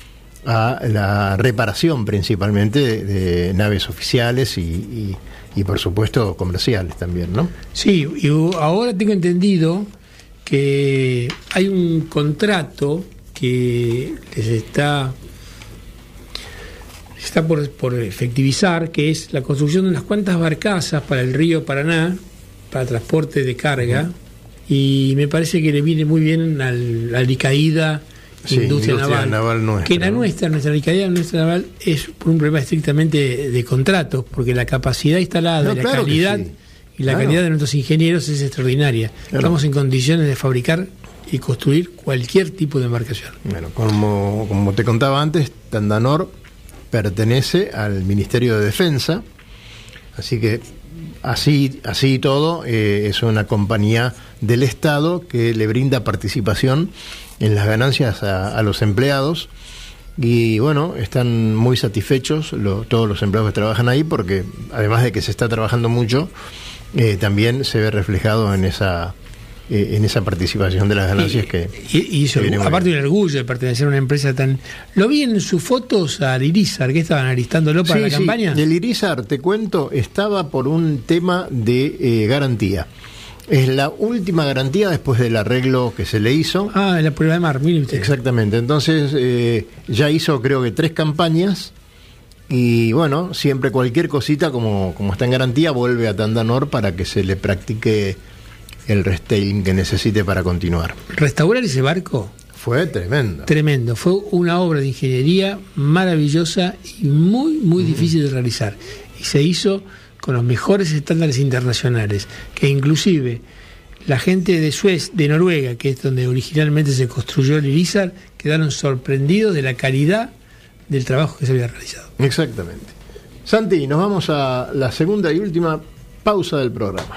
a la reparación principalmente de, naves oficiales y, y- y, por supuesto comerciales también, ¿no? Sí, y ahora tengo entendido que hay un contrato que les está está por, por efectivizar, que es la construcción de unas cuantas barcazas para el río Paraná, para transporte de carga, y me parece que le viene muy bien al, al Icaída Sí, industria, industria naval, naval nuestra, que la ¿no? nuestra, nuestra Icaída nuestra naval es por un problema estrictamente de contratos, porque la capacidad instalada, No, y la claro calidad sí. y la Claro. calidad de nuestros ingenieros es extraordinaria. Claro. Estamos en condiciones de fabricar y construir cualquier tipo de embarcación. Bueno, como, como te contaba antes, Tandanor pertenece al Ministerio de Defensa, así que así, así y todo eh, es una compañía del Estado que le brinda participación en las ganancias a, los empleados. Y bueno, están muy satisfechos todos los empleados que trabajan ahí porque además de que se está trabajando mucho, eh, también se ve reflejado en esa eh, en esa participación de las ganancias que Y, y eso, que aparte un orgullo de pertenecer a una empresa tan... Lo vi en sus fotos a Lirizar, que estaban alistándolo para Sí, la sí. campaña. El Irizar, te cuento, estaba por un tema de eh, garantía. Es la última garantía después del arreglo que se le hizo. Ah, la prueba de mar, mire usted. Exactamente. Entonces eh, ya hizo creo que tres campañas y bueno, siempre cualquier cosita como, como está en garantía vuelve a Tandanor para que se le practique el restyling que necesite para continuar. Restaurar ese barco, Fue tremendo. tremendo. Fue una obra de ingeniería maravillosa y muy, muy difícil de realizar. Y se hizo con los mejores estándares internacionales, que inclusive la gente de Suez, de Noruega, que es donde originalmente se construyó el Irizar, quedaron sorprendidos de la calidad del trabajo que se había realizado. Exactamente. Santi, nos vamos a la segunda y última pausa del programa.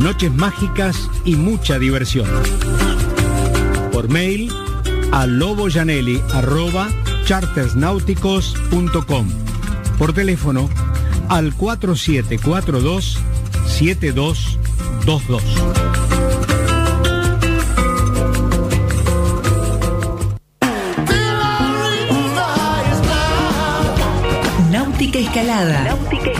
noches mágicas y mucha diversión. Por mail a loboyanelli.chartersnáuticos.com. Por teléfono al 4742 7222. Náutica Escalada. Náutica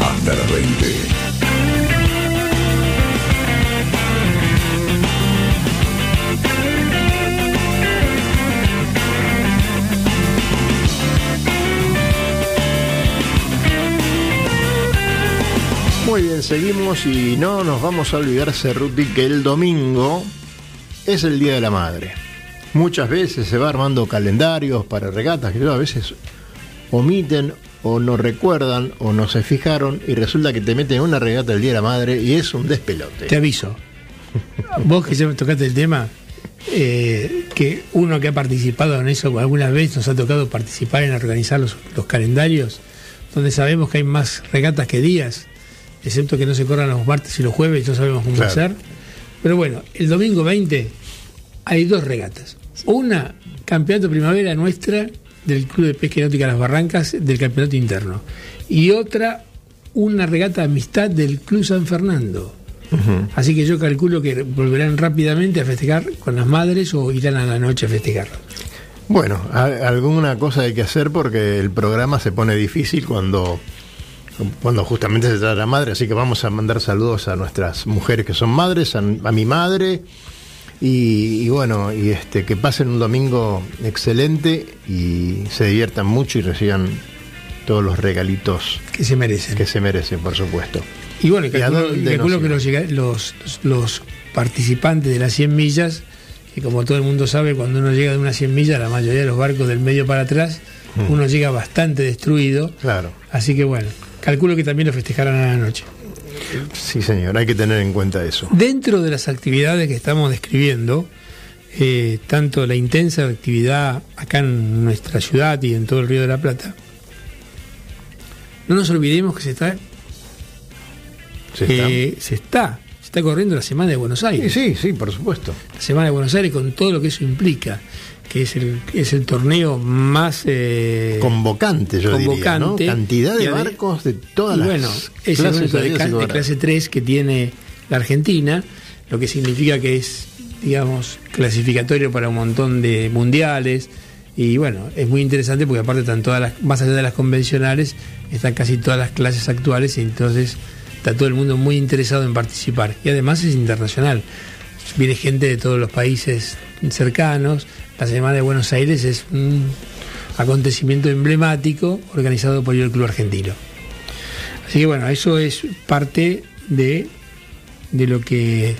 Hasta las 20. Muy bien, seguimos y no nos vamos a olvidar, Cerruti, que el domingo es el Día de la Madre. Muchas veces se va armando calendarios para regatas que a veces omiten o no recuerdan o no se fijaron y resulta que te meten en una regata del Día de la Madre y es un despelote. Te aviso. Vos que ya me tocaste el tema, eh, que uno que ha participado en eso alguna vez nos ha tocado participar en organizar los, los calendarios, donde sabemos que hay más regatas que días, excepto que no se corran los martes y los jueves, no sabemos cómo Claro. hacer. Pero bueno, el domingo 20 hay dos regatas. Una, campeonato primavera nuestra del Club de Pesca y Náutica Las Barrancas del campeonato interno. Y otra, una regata de amistad del Club San Fernando. Así que yo calculo que volverán rápidamente a festejar con las madres o irán a la noche a festejar. Bueno, a- alguna cosa hay que hacer porque el programa se pone difícil cuando, cuando justamente se trata de la madre, así que vamos a mandar saludos a nuestras mujeres que son madres, a, a mi madre, y, y bueno, y este que pasen un domingo excelente y se diviertan mucho y reciban todos los regalitos Que se merecen. que se merecen, por supuesto. Y bueno, ¿Y a calculo, que los, los, participantes de las 100 millas, que como todo el mundo sabe, cuando uno llega de unas 100 millas, la mayoría de los barcos del medio para atrás uno llega bastante destruido. Claro. Así que bueno, calculo que también lo festejarán a la noche. Sí, señor, hay que tener en cuenta eso. Dentro de las actividades que estamos describiendo, eh, tanto la intensa actividad acá en nuestra ciudad y en todo el Río de la Plata, no nos olvidemos que se está, ¿Se está? eh, se está, está corriendo la Semana de Buenos Sí, Aires. sí, sí, por supuesto. La Semana de Buenos Aires con todo lo que eso implica, que es el, es el torneo más... eh, Convocante, yo diría, convocante. ¿no? Cantidad de barcos de todas y las bueno, es el único de, clase 3 que tiene la Argentina, lo que significa que es, digamos, clasificatorio para un montón de mundiales. Y bueno, es muy interesante porque aparte están todas las, más allá de las convencionales, están casi todas las clases actuales y entonces está todo el mundo muy interesado en participar. Y además es internacional. Viene gente de todos los países cercanos. La Semana de Buenos Aires es un acontecimiento emblemático organizado por el Club Argentino. Así que bueno, eso es parte de, de lo que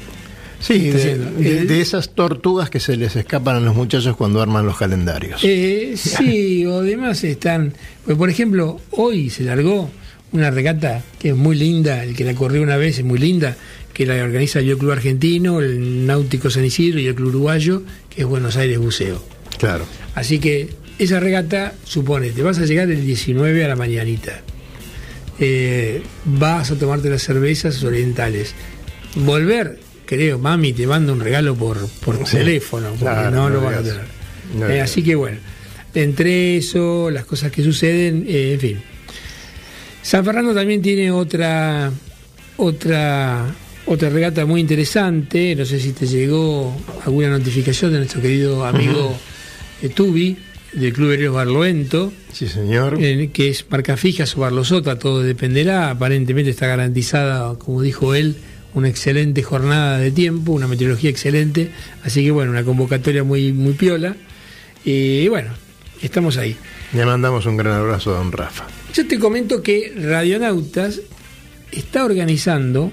Sí, de, de- El- de esas tortugas que se les escapan a los muchachos cuando arman los calendarios. Eh, sí, o demás están. Pues por ejemplo, hoy se largó una regata que es muy linda, el que la corrió una vez es muy linda, que la organiza el Club Argentino, el Náutico San Isidro y el Club Uruguayo, que es Buenos Aires Buceo. Claro. Así que esa regata supone, te vas a llegar el 19 a la mañanita. Eh, vas a tomarte las cervezas orientales. Volver, creo, mami, te manda un regalo por, por Sí. teléfono, porque Claro, no, no lo van a tener. No Eh, así que bueno, entre eso, las cosas que suceden, eh, en fin. San Fernando también tiene otra, otra, otra regata muy interesante. No sé si te llegó alguna notificación de nuestro querido amigo eh, Tubi, del Club Hereros Barloento, Sí, señor. eh, que es marca fija o Barlosota, todo dependerá. Aparentemente está garantizada, como dijo él, una excelente jornada de tiempo, una meteorología excelente. Así que bueno, una convocatoria muy, muy piola. Y bueno, estamos ahí. Le mandamos un gran abrazo a don Rafa. Yo te comento que Radionautas está organizando,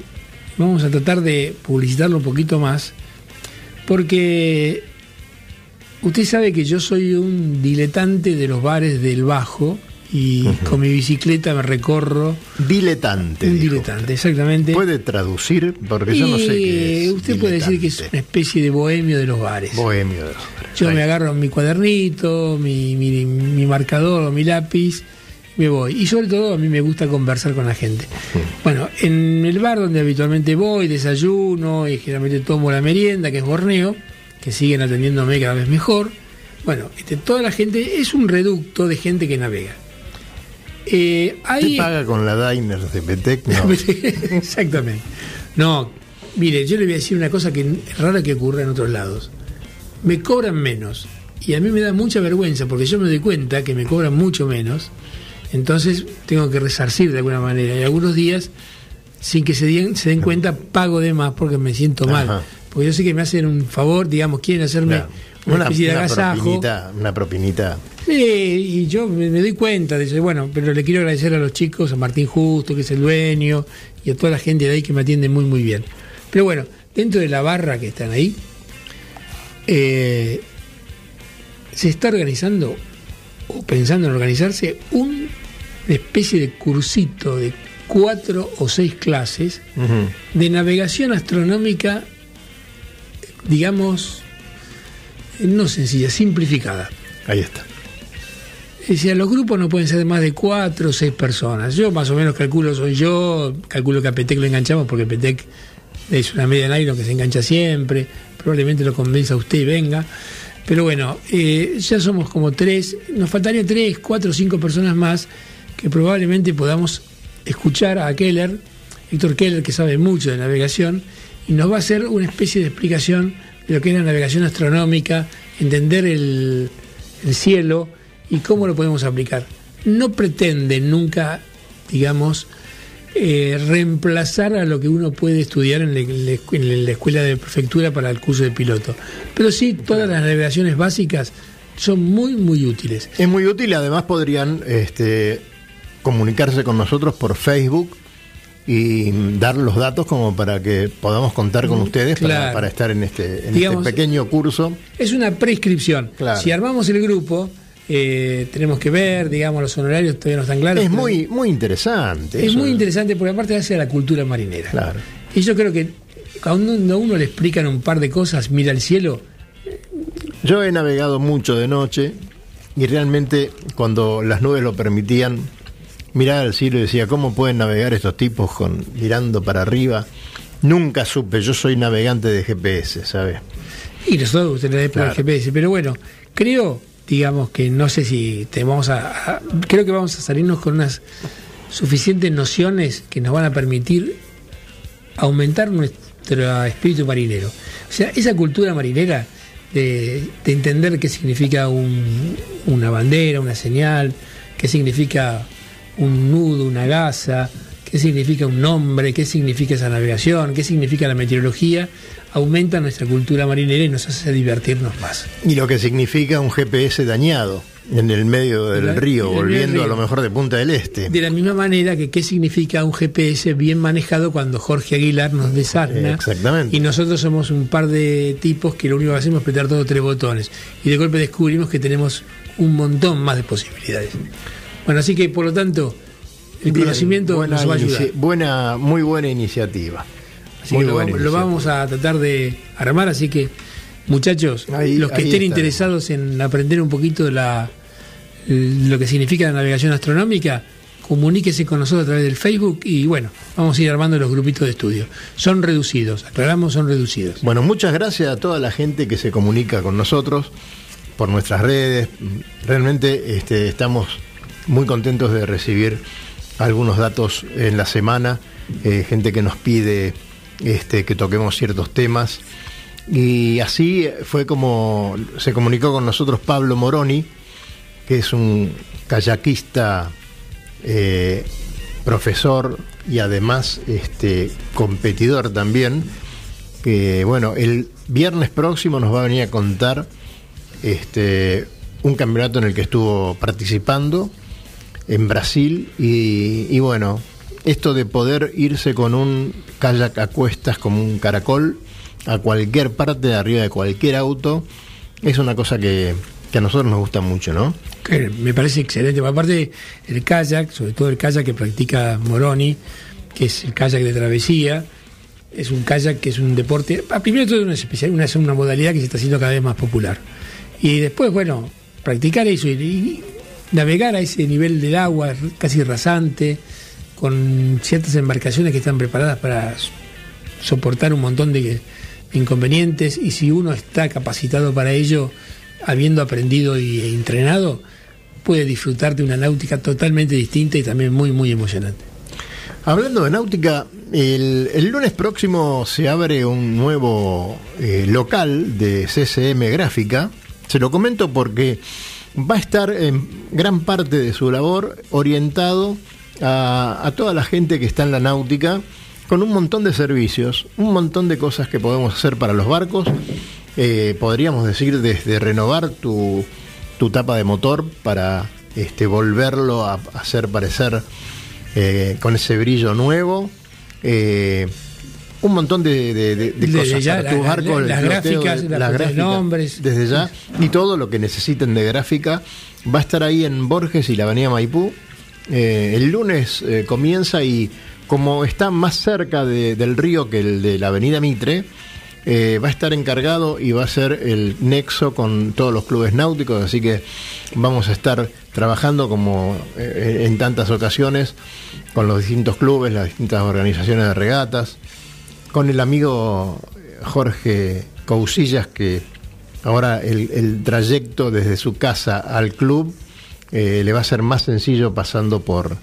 vamos a tratar de publicitarlo un poquito más, porque usted sabe que yo soy un diletante de los bares del Bajo y con mi bicicleta me recorro. Diletante. un diletante, exactamente. ¿Puede traducir? Porque yo no sé qué es. usted puede decir que es una especie de bohemio de los bares. Bohemio de los hombres. Yo Ahí me agarro mi cuadernito, mi, mi- mi marcador o mi lápiz, me voy. Y sobre todo a mí me gusta conversar con la gente. Bueno, en el bar donde habitualmente voy, desayuno y generalmente tomo la merienda, que es Borneo, que siguen atendiéndome cada vez mejor. Bueno, este, toda la gente es un reducto de gente que navega. Eh, ¿Usted ahí paga con la Diners de Petec? No. *laughs* Exactamente. No, mire, yo le voy a decir una cosa que es rara que ocurre en otros lados. Me cobran menos. Y a mí me da mucha vergüenza porque yo me doy cuenta que me cobran mucho menos. Entonces tengo que resarcir de alguna manera. Y algunos días, sin que se den, se den cuenta, pago de más porque me siento mal. Ajá. Porque yo sé que me hacen un favor, digamos, quieren hacerme Claro. una, Una, especie de una agasajo. propinita, una propinita. Sí, y yo me, me doy cuenta, dice, bueno, pero le quiero agradecer a los chicos, a Martín Justo, que es el dueño, y a toda la gente de ahí que me atiende muy, muy bien. Pero bueno, dentro de la barra que están ahí, eh, se está organizando, o pensando en organizarse, un- especie de cursito de cuatro o seis clases de navegación astronómica, digamos, no sencilla, simplificada. Ahí está. Decía, los grupos no pueden ser de más de cuatro o seis personas. Yo más o menos calculo, soy yo, calculo que a Petec lo enganchamos porque Petec es una media nylon que se engancha siempre, probablemente lo convenza a usted y venga. Pero bueno, eh, ya somos como tres, nos faltarían tres, cuatro o cinco personas más que probablemente podamos escuchar a Keller, Héctor Keller, que sabe mucho de navegación, y nos va a hacer una especie de explicación de lo que es la navegación astronómica, entender el, el cielo y cómo lo podemos aplicar. No pretende nunca, digamos, eh, reemplazar a lo que uno puede estudiar en la, en escuela de prefectura para el curso de piloto. Pero sí, todas las navegaciones básicas son muy, muy útiles. Es muy útil, además podrían este, comunicarse con nosotros por Facebook y dar los datos como para que podamos contar con ustedes para, claro. para estar en este, en Digamos, este pequeño curso. Es una prescripción. Claro. Si armamos el grupo, eh, tenemos que ver, digamos, los honorarios todavía no están claros. Es pero muy, muy interesante. es eso. muy interesante porque aparte hace a la cultura marinera. Claro. Y yo creo que cuando a uno le explican un par de cosas, mira al cielo, Yo he navegado mucho de noche y realmente cuando las nubes lo permitían, miraba al cielo y decía, ¿cómo pueden navegar estos tipos con mirando para arriba? Nunca supe, yo soy navegante de GPS, ¿sabes? y nosotros en la época Claro. GPS, pero bueno, creo, digamos que no sé si te vamos a, a- creo que vamos a salirnos con unas suficientes nociones que nos van a permitir aumentar nuestro espíritu marinero. O sea, esa cultura marinera de, de entender qué significa un- una bandera, una señal, qué significa un nudo, una gasa, qué significa un nombre, qué significa esa navegación, qué significa la meteorología, aumenta nuestra cultura marinera y nos hace divertirnos más. Y lo que significa un GPS dañado en el medio del la- río, volviendo río. a lo mejor de Punta del Este. De la misma manera que qué significa un GPS bien manejado cuando Jorge Aguilar nos desarna. Exactamente. Y nosotros somos un par de tipos que lo único que hacemos es apretar todos tres botones. Y de golpe descubrimos que tenemos un montón más de posibilidades. Bueno, así que por lo tanto, el Bien, conocimiento nos va a ayudar. buena, muy buena iniciativa. Así Muy que lo, buena vamos, lo iniciativa. vamos a tratar de armar, así que muchachos, Ahí- los que estén interesados en aprender un poquito de la, lo que significa la navegación astronómica, comuníquese con nosotros a través del Facebook y bueno, vamos a ir armando los grupitos de estudio. Son reducidos, aclaramos, son reducidos. Bueno, muchas gracias a toda la gente que se comunica con nosotros por nuestras redes. Realmente este, estamos muy contentos de recibir algunos datos en la semana, eh, gente que nos pide este, que toquemos ciertos temas. Y así fue como se comunicó con nosotros Pablo Moroni, que es un kayakista, eh, profesor y además este, competidor también que bueno, el viernes próximo nos va a venir a contar este un campeonato en el que estuvo participando en Brasil y, y bueno, esto de poder irse con un kayak a cuestas como un caracol a cualquier parte de arriba de cualquier auto es una cosa que, a nosotros nos gusta mucho, ¿no? Que me parece excelente. Aparte, el kayak, sobre todo el kayak que practica Moroni, que es el kayak de travesía, es un kayak que es un deporte. Primero todo, una, especial, una, es una modalidad que se está haciendo cada vez más popular. Y después, bueno, practicar eso y, y navegar a ese nivel del agua casi rasante, con ciertas embarcaciones que están preparadas para soportar un montón de inconvenientes y si uno está capacitado para ello, habiendo aprendido y entrenado, puede disfrutar de una náutica totalmente distinta y también muy, muy emocionante. Hablando de náutica, el, el lunes próximo se abre un nuevo eh, local de CCM Gráfica. Se lo comento porque va a estar en gran parte de su labor orientado a, toda la gente que está en la náutica con un montón de servicios, un montón de cosas que podemos hacer para los barcos. Eh, podríamos decir desde renovar tu, tu tapa de motor para este, volverlo a hacer parecer eh, con ese brillo nuevo. eh, un montón de, de- de- de Desde cosas ya, la- las gráficas, las gráficas, nombres. desde ya y todo lo que necesiten de gráfica va a estar ahí en Borges y la Avenida Maipú. Eh, el lunes eh, comienza y como está más cerca de- del río que el de la Avenida Mitre, eh, va a estar encargado y va a ser el nexo con todos los clubes náuticos, así que vamos a estar trabajando como eh, en tantas ocasiones con los distintos clubes, las distintas organizaciones de regatas, con el amigo Jorge Cousillas, que ahora el, el trayecto desde su casa al club eh, le va a ser más sencillo pasando por,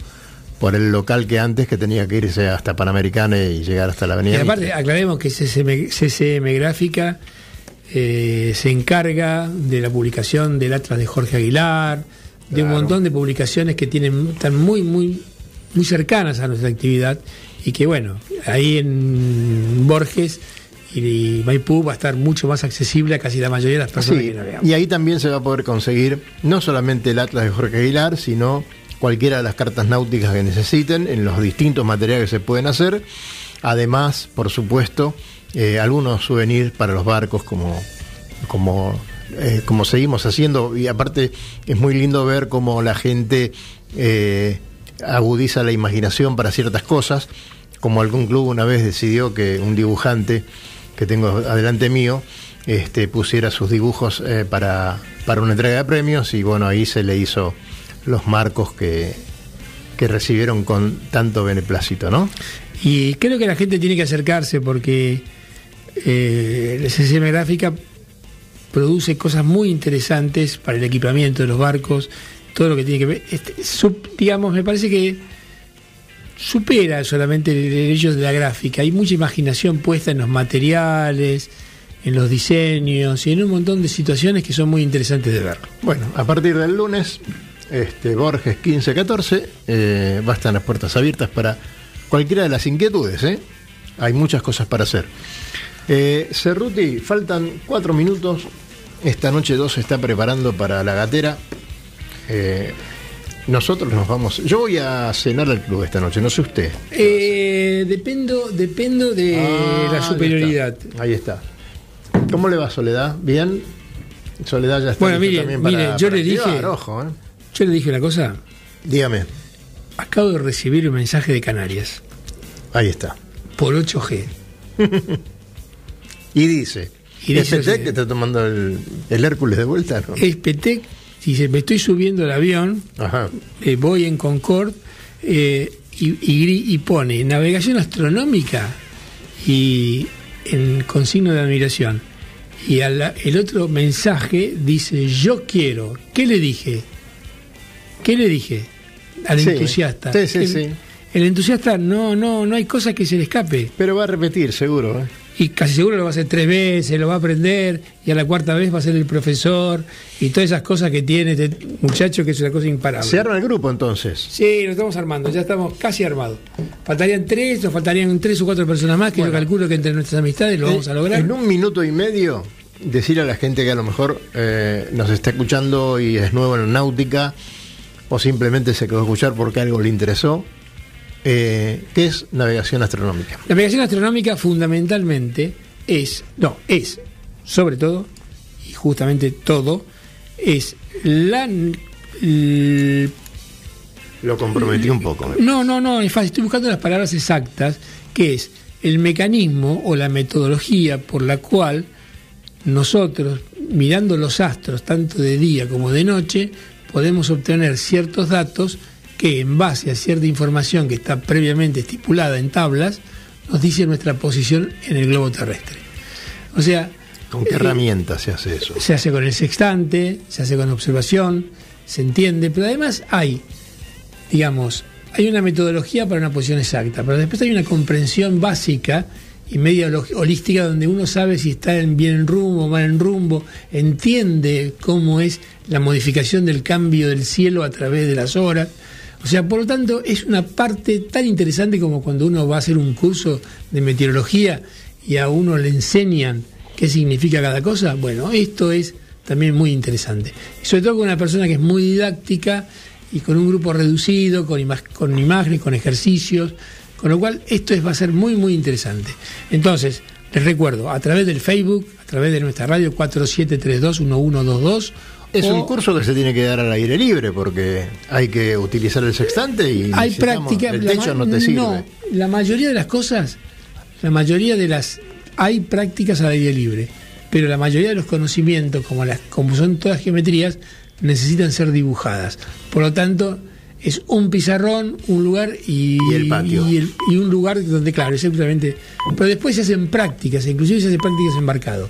por el local que antes, que tenía que irse hasta Panamericana y llegar hasta la Y avenida. aparte, Mitre. aclaremos que CCM, CCM Gráfica eh, se encarga de la publicación del Atlas de Jorge Aguilar, de un montón de publicaciones que tienen están muy, muy, muy cercanas a nuestra actividad y que, bueno, ahí en Borges y Maipú va a estar mucho más accesible a casi la mayoría de las personas Sí, que navegamos. y ahí también se va a poder conseguir no solamente el Atlas de Jorge Aguilar, sino cualquiera de las cartas náuticas que necesiten en los distintos materiales que se pueden hacer. Además, por supuesto, eh, algunos souvenirs para los barcos como, como eh, como seguimos haciendo, y aparte es muy lindo ver cómo la gente eh, agudiza la imaginación para ciertas cosas, como algún club una vez decidió que un dibujante que tengo adelante mío este, pusiera sus dibujos eh, para, para una entrega de premios y bueno, ahí se le hizo los marcos que, que recibieron con tanto beneplácito, ¿no? Y creo que la gente tiene que acercarse porque eh, la CCM gráfica produce cosas muy interesantes para el equipamiento de los barcos, todo lo que tiene que ver. Este, digamos, me parece que supera solamente el hecho de la gráfica. Hay mucha imaginación puesta en los materiales, en los diseños y en un montón de situaciones que son muy interesantes de ver. Bueno, a partir del lunes, este, Borges 1514, eh, va a estar las puertas abiertas para cualquiera de las inquietudes. ¿eh? Hay muchas cosas para hacer. Eh, Cerruti, faltan cuatro minutos. Esta noche 2 se está preparando para la gatera. Eh, nosotros nos vamos. Yo voy a cenar al club esta noche, no sé usted. Eh, dependo, dependo de Ah, la ahí superioridad. está. Ahí está. ¿Cómo le va Soledad? ¿Bien? Soledad ya está. Bueno, mire, también para- mire, yo para le dije- Ojo, ¿eh? Yo le dije una cosa, Dígame. acabo de recibir un mensaje de Canarias Ahí está. por 8G. *laughs* Y dice, Y ¿es Petec que está tomando el, el Hércules de vuelta? ¿no? Es Petec, dice, me estoy subiendo al avión, Ajá. eh, voy en Concorde eh, y, y gri- y pone navegación astronómica y en con signo de admiración. Y el otro mensaje dice, yo quiero. ¿Qué le dije? ¿Qué le dije? Al Sí, entusiasta. sí, sí, el, sí. el entusiasta no, no, no hay cosa que se le escape. Pero va a repetir, seguro. ¿eh? Y casi seguro lo va a hacer tres veces, lo va a aprender, y a la cuarta vez va a ser el profesor, y todas esas cosas que tiene este muchacho que es una cosa imparable. Se arma el grupo entonces. Sí, lo estamos armando, ya estamos casi armados. Faltarían tres, nos faltarían tres o cuatro personas más, que yo calculo que entre nuestras amistades lo vamos a lograr. En un minuto y medio, decir a la gente que a lo mejor eh, nos está escuchando y es nuevo en la náutica, o simplemente se quedó a escuchar porque algo le interesó, eh, ¿qué es navegación astronómica? La navegación astronómica fundamentalmente es, no, es, sobre todo, y justamente todo, es la... l- Lo comprometí un poco. me- No, no, no, es fácil. Estoy buscando las palabras exactas, que es el mecanismo o la metodología por la cual nosotros, mirando los astros tanto de día como de noche, podemos obtener ciertos datos que en base a cierta información que está previamente estipulada en tablas, nos dice nuestra posición en el globo terrestre. O sea, ¿Con qué eh, herramientas se hace eso? se hace con el sextante, se hace con observación, se entiende, pero además hay, digamos, hay una metodología para una posición exacta, pero después hay una comprensión básica y media holística donde uno sabe si está en bien en rumbo o mal en rumbo, entiende cómo es la modificación del cambio del cielo a través de las horas. O sea, por lo tanto, es una parte tan interesante como cuando uno va a hacer un curso de meteorología y a uno le enseñan qué significa cada cosa. Bueno, esto es también muy interesante. Sobre todo con una persona que es muy didáctica y con un grupo reducido, con, con imágenes, con ejercicios, con lo cual esto es, va a ser muy, muy interesante. Entonces, les recuerdo, a través del Facebook, a través de nuestra radio 4732-1122, Es o- un curso que se tiene que dar al aire libre porque hay que utilizar el sextante y hay práctica el techo no te sirve. no, la mayoría de las cosas la mayoría de las hay prácticas al aire libre pero la mayoría de los conocimientos como las como son todas geometrías necesitan ser dibujadas por lo tanto es un pizarrón un lugar y, Y el patio. y el- y un lugar donde claro simplemente pero después se hacen prácticas inclusive se hacen prácticas embarcado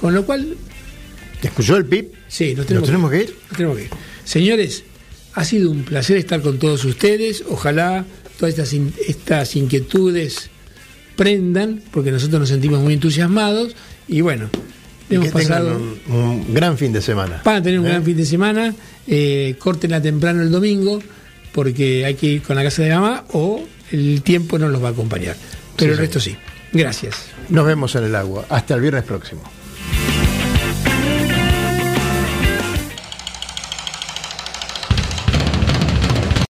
con lo cual ¿Escuchó el PIP? Sí, nos ¿Nos tenemos, que ir? nos tenemos que ir. Señores, ha sido un placer estar con todos ustedes. Ojalá todas estas, in- estas inquietudes prendan, porque nosotros nos sentimos muy entusiasmados. Y bueno, hemos que pasado. un, un gran fin de semana. Van a tener un ¿Eh? gran fin de semana. Eh, córtenla temprano el domingo, porque hay que ir con la casa de mamá o el tiempo no los va a acompañar. Pero Sí, el resto sí. Gracias. Nos vemos en el agua. Hasta el viernes próximo.